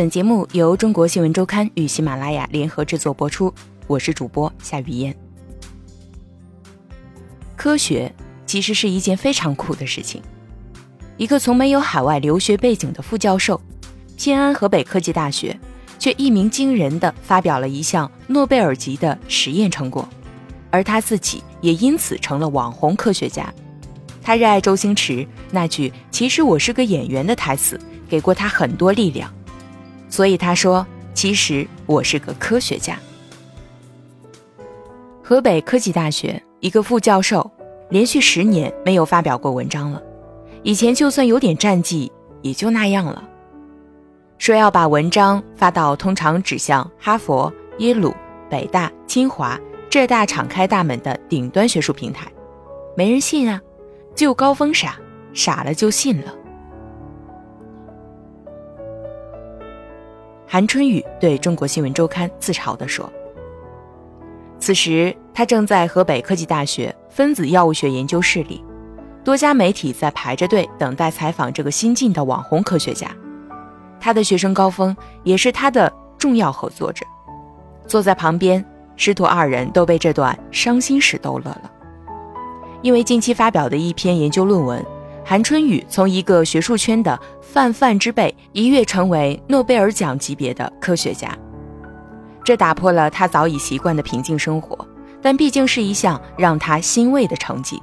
本节目由中国新闻周刊与喜马拉雅联合制作播出，我是主播夏雨嫣。科学其实是一件非常酷的事情。一个从没有海外留学背景的副教授，偏安河北科技大学，却一鸣惊人的发表了一项诺贝尔级的实验成果，而他自己也因此成了网红科学家。他热爱周星驰那句“其实我是个演员”的台词，给过他很多力量。所以他说：“其实我是个科学家。”河北科技大学一个副教授，连续十年没有发表过文章了。以前就算有点战绩，也就那样了。说要把文章发到通常指向哈佛、耶鲁、北大、清华浙大敞开大门的顶端学术平台，没人信啊！就高峰傻，傻了就信了。韩春雨对中国新闻周刊自嘲地说：“此时他正在河北科技大学分子药物学研究室里，多家媒体在排着队等待采访这个新晋的网红科学家。他的学生高峰也是他的重要合作者，坐在旁边，师徒二人都被这段伤心事逗乐了。因为近期发表的一篇研究论文。”韩春雨从一个学术圈的泛泛之辈一跃成为诺贝尔奖级别的科学家，这打破了他早已习惯的平静生活，但毕竟是一项让他欣慰的成绩。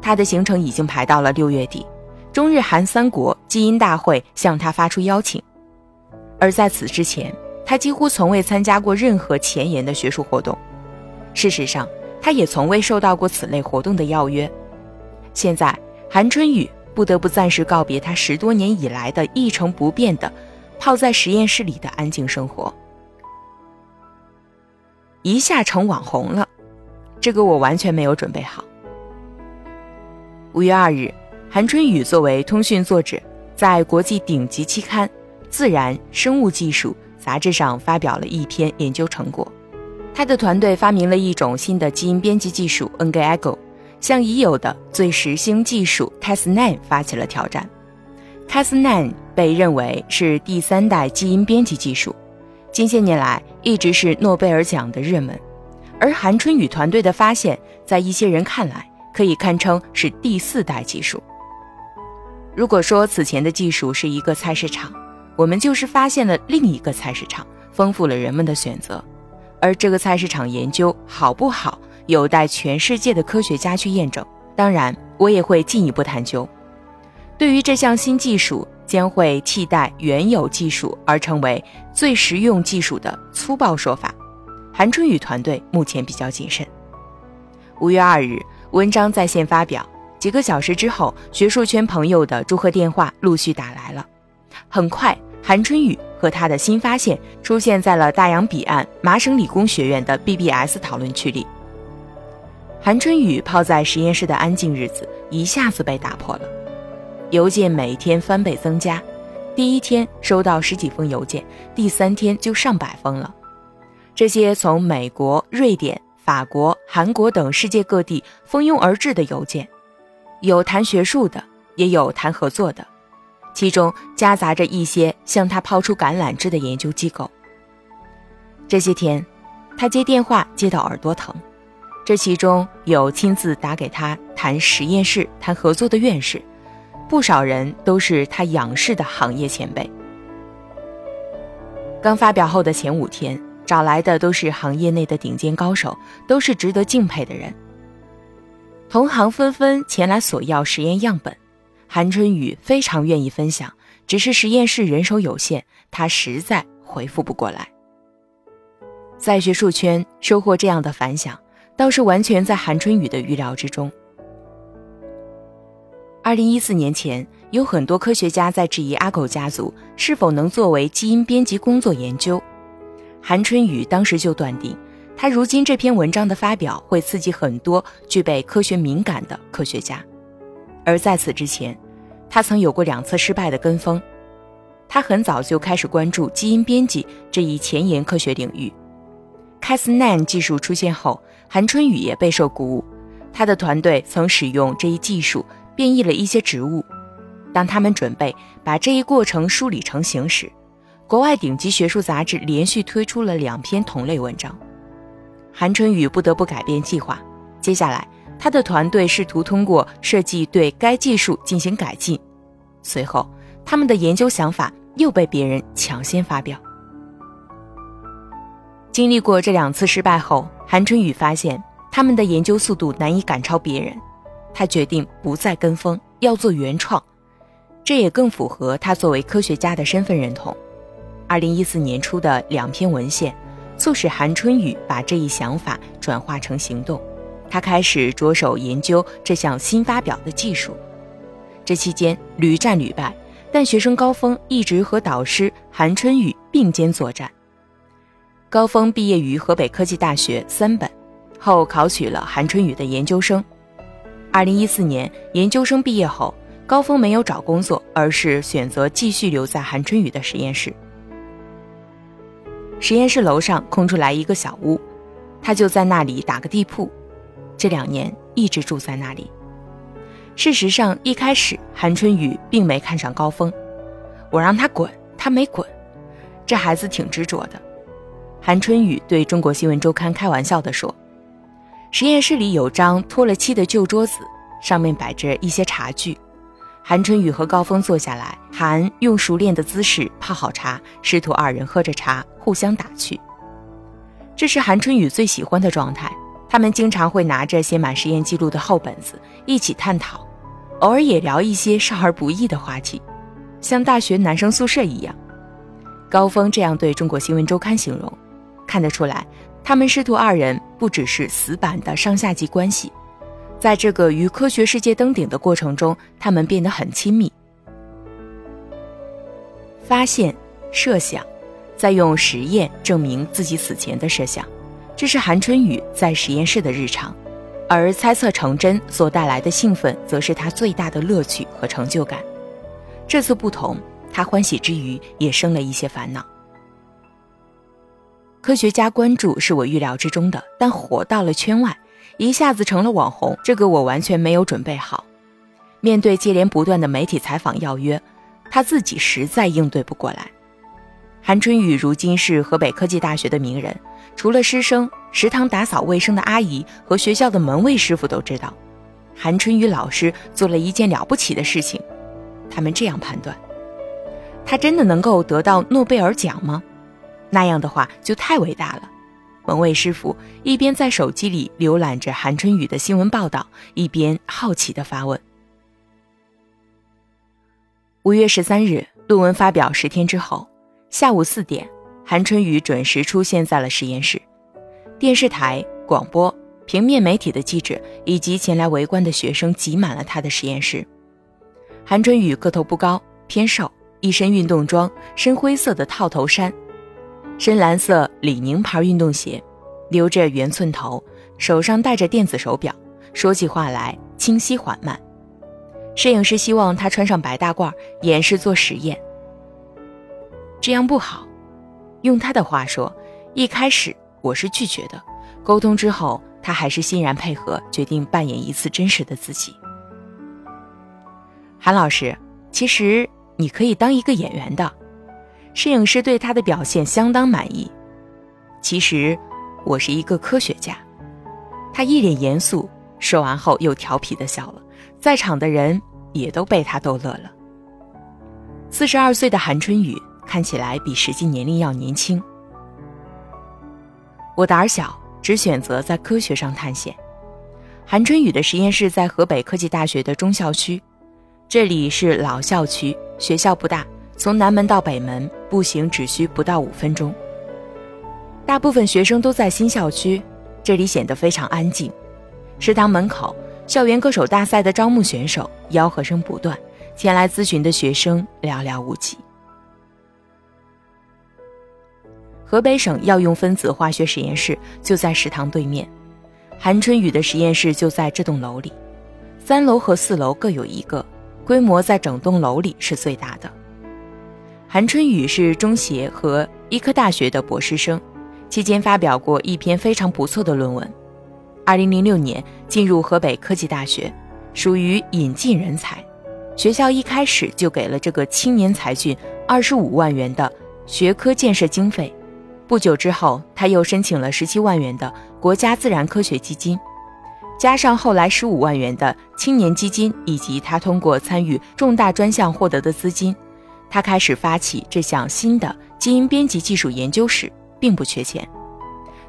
他的行程已经排到了六月底，中日韩三国基因大会向他发出邀请，而在此之前，他几乎从未参加过任何前沿的学术活动。事实上，他也从未受到过此类活动的邀约。现在。韩春雨不得不暂时告别他十多年以来的一成不变的泡在实验室里的安静生活，一下成网红了，这个我完全没有准备好。五月二日，韩春雨作为通讯作者，在国际顶级期刊《自然生物技术》杂志上发表了一篇研究成果，他的团队发明了一种新的基因编辑技术 NGAGO。向已有的最时兴技术 Cas9 发起了挑战。Cas9 被认为是第三代基因编辑技术，近些年来一直是诺贝尔奖的热门。而韩春雨团队的发现，在一些人看来可以堪称是第四代技术。如果说此前的技术是一个菜市场，我们就是发现了另一个菜市场，丰富了人们的选择。而这个菜市场研究好不好？有待全世界的科学家去验证。当然，我也会进一步探究。对于这项新技术将会替代原有技术而成为最实用技术的粗暴说法，韩春雨团队目前比较谨慎。五月二日，文章在线发表，几个小时之后，学术圈朋友的祝贺电话陆续打来了。很快，韩春雨和他的新发现出现在了大洋彼岸麻省理工学院的 BBS 讨论区里。韩春雨泡在实验室的安静日子一下子被打破了，邮件每天翻倍增加，第一天收到十几封邮件，第三天就上百封了。这些从美国、瑞典、法国、韩国等世界各地蜂拥而至的邮件，有谈学术的，也有谈合作的，其中夹杂着一些向他抛出橄榄枝的研究机构。这些天，他接电话接到耳朵疼。这其中有亲自打给他谈实验室、谈合作的院士，不少人都是他仰视的行业前辈。刚发表后的前五天，找来的都是行业内的顶尖高手，都是值得敬佩的人。同行纷纷前来索要实验样本，韩春雨非常愿意分享，只是实验室人手有限，他实在回复不过来。在学术圈收获这样的反响。倒是完全在韩春雨的预料之中。二零一四年前，有很多科学家在质疑阿狗家族是否能作为基因编辑工作研究。韩春雨当时就断定，他如今这篇文章的发表会刺激很多具备科学敏感的科学家。而在此之前，他曾有过两次失败的跟风。他很早就开始关注基因编辑这一前沿科学领域。Cas9 技术出现后，韩春雨也备受鼓舞。他的团队曾使用这一技术变异了一些植物。当他们准备把这一过程梳理成型时，国外顶级学术杂志连续推出了两篇同类文章。韩春雨不得不改变计划，接下来他的团队试图通过设计对该技术进行改进，随后他们的研究想法又被别人抢先发表。经历过这两次失败后，韩春雨发现他们的研究速度难以赶超别人，他决定不再跟风，要做原创，这也更符合他作为科学家的身份认同。二零一四年初的两篇文献，促使韩春雨把这一想法转化成行动，他开始着手研究这项新发表的技术。这期间屡战屡败，但学生高峰一直和导师韩春雨并肩作战。高峰毕业于河北科技大学三本，后考取了韩春雨的研究生。二零一四年研究生毕业后，高峰没有找工作，而是选择继续留在韩春雨的实验室。实验室楼上空出来一个小屋，他就在那里打个地铺。这两年一直住在那里。事实上，一开始韩春雨并没看上高峰，我让他滚，他没滚。这孩子挺执着的。韩春雨对中国新闻周刊开玩笑地说：“实验室里有张脱了漆的旧桌子，上面摆着一些茶具。韩春雨和高峰坐下来，韩用熟练的姿势泡好茶，师徒二人喝着茶，互相打趣。这是韩春雨最喜欢的状态。他们经常会拿着写满实验记录的厚本子一起探讨，偶尔也聊一些少儿不宜的话题，像大学男生宿舍一样。高峰这样对中国新闻周刊形容。”看得出来，他们师徒二人不只是死板的上下级关系，在这个与科学世界登顶的过程中，他们变得很亲密。发现、设想，再用实验证明自己此前的设想，这是韩春雨在实验室的日常；而猜测成真所带来的兴奋，则是他最大的乐趣和成就感。这次不同，他欢喜之余也生了一些烦恼。科学家关注是我预料之中的，但火到了圈外，一下子成了网红，这个我完全没有准备好。面对接连不断的媒体采访邀约，他自己实在应对不过来。韩春雨如今是河北科技大学的名人，除了师生，食堂打扫卫生的阿姨和学校的门卫师傅都知道，韩春雨老师做了一件了不起的事情。他们这样判断：他真的能够得到诺贝尔奖吗？那样的话就太伟大了。门卫师傅一边在手机里浏览着韩春雨的新闻报道，一边好奇地发问。五月十三日，论文发表十天之后，下午四点，韩春雨准时出现在了实验室。电视台、广播、平面媒体的记者以及前来围观的学生挤满了他的实验室。韩春雨个头不高，偏瘦，一身运动装，深灰色的套头衫。深蓝色李宁牌运动鞋，留着圆寸头，手上戴着电子手表，说起话来清晰缓慢。摄影师希望他穿上白大褂，演示做实验。这样不好，用他的话说，一开始我是拒绝的，沟通之后，他还是欣然配合，决定扮演一次真实的自己。韩老师，其实你可以当一个演员的。摄影师对他的表现相当满意。其实，我是一个科学家。他一脸严肃，说完后又调皮的笑了，在场的人也都被他逗乐了。四十二岁的韩春雨看起来比实际年龄要年轻。我胆小，只选择在科学上探险。韩春雨的实验室在河北科技大学的中校区，这里是老校区，学校不大。从南门到北门步行只需不到五分钟。大部分学生都在新校区，这里显得非常安静。食堂门口，校园歌手大赛的招募选手吆喝声不断，前来咨询的学生寥寥无几。河北省药用分子化学实验室就在食堂对面，韩春雨的实验室就在这栋楼里，三楼和四楼各有一个，规模在整栋楼里是最大的。韩春雨是中协和医科大学的博士生，期间发表过一篇非常不错的论文。二零零六年进入河北科技大学，属于引进人才。学校一开始就给了这个青年才俊二十五万元的学科建设经费。不久之后，他又申请了十七万元的国家自然科学基金，加上后来十五万元的青年基金，以及他通过参与重大专项获得的资金，他开始发起这项新的基因编辑技术研究时，并不缺钱。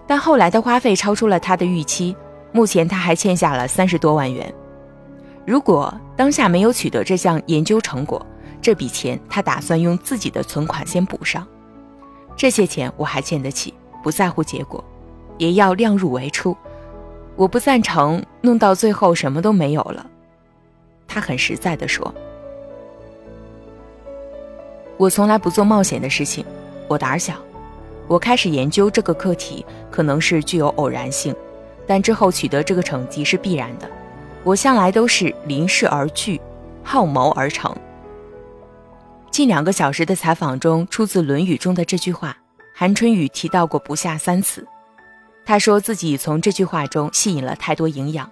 但后来的花费超出了他的预期，目前他还欠下了三十多万元。如果当下没有取得这项研究成果，这笔钱他打算用自己的存款先补上。这些钱我还欠得起，不在乎结果，也要量入为出。我不赞成弄到最后什么都没有了。他很实在地说：“我从来不做冒险的事情，我胆小。我开始研究这个课题，可能是具有偶然性，但之后取得这个成绩是必然的。我向来都是临事而聚，好谋而成。”近两个小时的采访中，出自《论语》中的这句话，韩春雨提到过不下三次。他说自己从这句话中吸引了太多营养。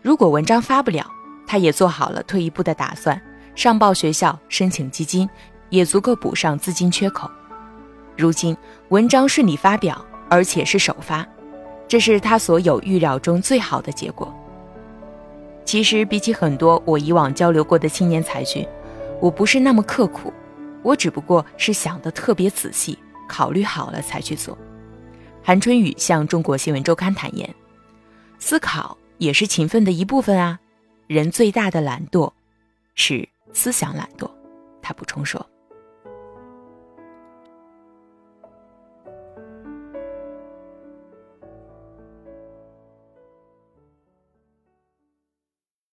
如果文章发不了，他也做好了退一步的打算，上报学校申请基金，也足够补上资金缺口。如今文章顺利发表，而且是首发，这是他所有预料中最好的结果。其实比起很多我以往交流过的青年才俊。我不是那么刻苦，我只不过是想的特别仔细，考虑好了才去做。韩春雨向中国新闻周刊坦言：“思考也是勤奋的一部分啊，人最大的懒惰是思想懒惰。”他补充说。